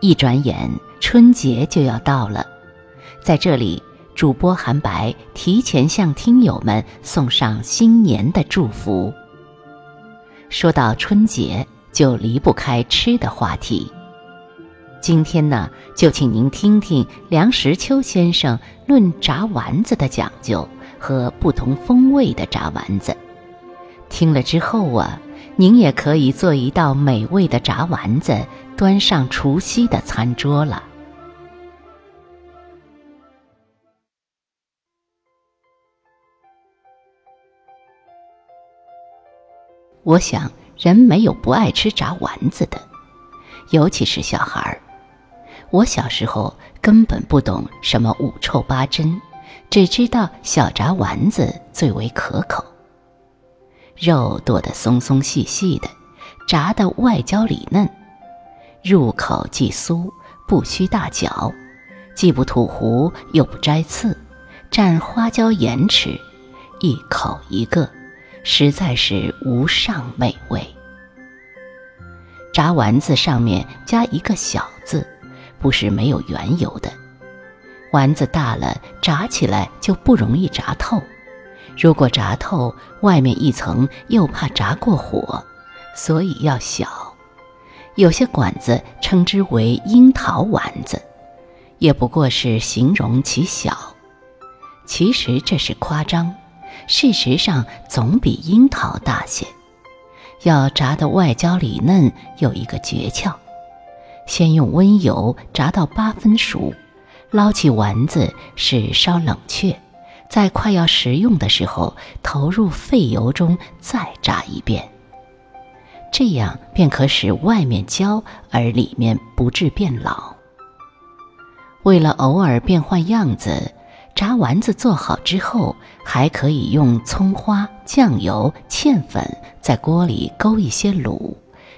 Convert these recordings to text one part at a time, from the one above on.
一转眼，春节就要到了，在这里，主播韩白提前向听友们送上新年的祝福。说到春节，就离不开吃的话题。今天呢，就请您听听梁实秋先生论炸丸子的讲究和不同风味的炸丸子。听了之后啊，您也可以做一道美味的炸丸子。端上除夕的餐桌了。我想，人没有不爱吃炸丸子的，尤其是小孩儿。我小时候根本不懂什么五臭八珍，只知道小炸丸子最为可口，肉剁得松松细细的，炸的外焦里嫩。入口即酥，不需大嚼，既不吐糊又不摘刺，蘸花椒盐吃，一口一个，实在是无上美味。炸丸子上面加一个小字，不是没有缘由的。丸子大了，炸起来就不容易炸透；如果炸透，外面一层又怕炸过火，所以要小。有些馆子称之为樱桃丸子，也不过是形容其小。其实这是夸张，事实上总比樱桃大些。要炸得外焦里嫩，有一个诀窍：先用温油炸到八分熟，捞起丸子是稍冷却，在快要食用的时候投入沸油中再炸一遍。这样便可使外面焦而里面不致变老。为了偶尔变换样子，炸丸子做好之后，还可以用葱花、酱油、芡粉在锅里勾一些卤，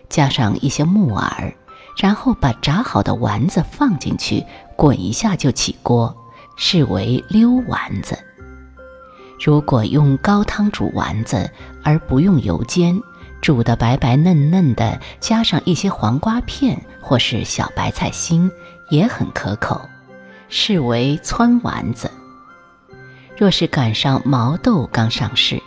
加上一些木耳，然后把炸好的丸子放进去，滚一下就起锅，视为溜丸子。如果用高汤煮丸子而不用油煎。煮的白白嫩嫩的，加上一些黄瓜片或是小白菜心，也很可口，视为汆丸子。若是赶上毛豆刚上市，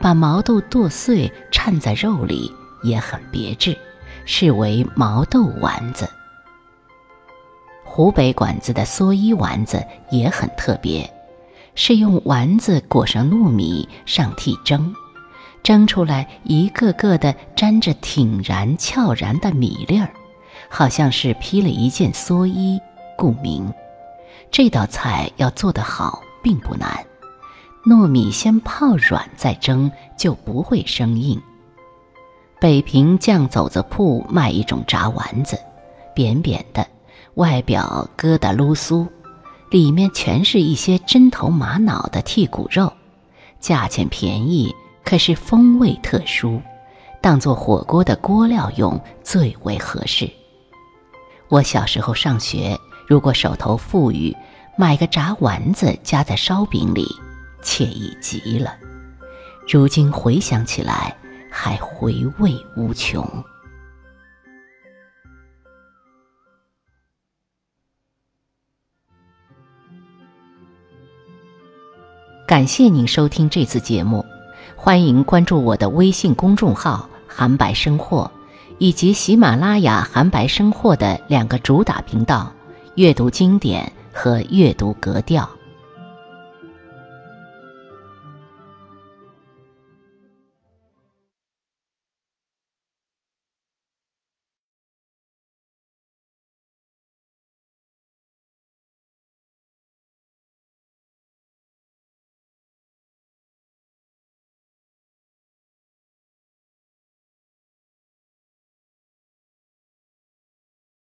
把毛豆剁碎掺在肉里，也很别致，视为毛豆丸子。湖北馆子的蓑衣丸子也很特别，是用丸子裹上糯米上屉蒸。蒸出来一个个的沾着挺然翘然的米粒儿，好像是披了一件蓑衣，故名。这道菜要做得好并不难，糯米先泡软再蒸，就不会生硬。北平酱肘子铺卖一种炸丸子，扁扁的，外表疙瘩噜酥，里面全是一些针头玛瑙的剔骨肉，价钱便宜。可是风味特殊，当做火锅的锅料用最为合适。我小时候上学，如果手头富裕，买个炸丸子夹在烧饼里，惬意极了。如今回想起来，还回味无穷。感谢您收听这次节目。欢迎关注我的微信公众号“韩白生活”，以及喜马拉雅“韩白生活”的两个主打频道：阅读经典和阅读格调。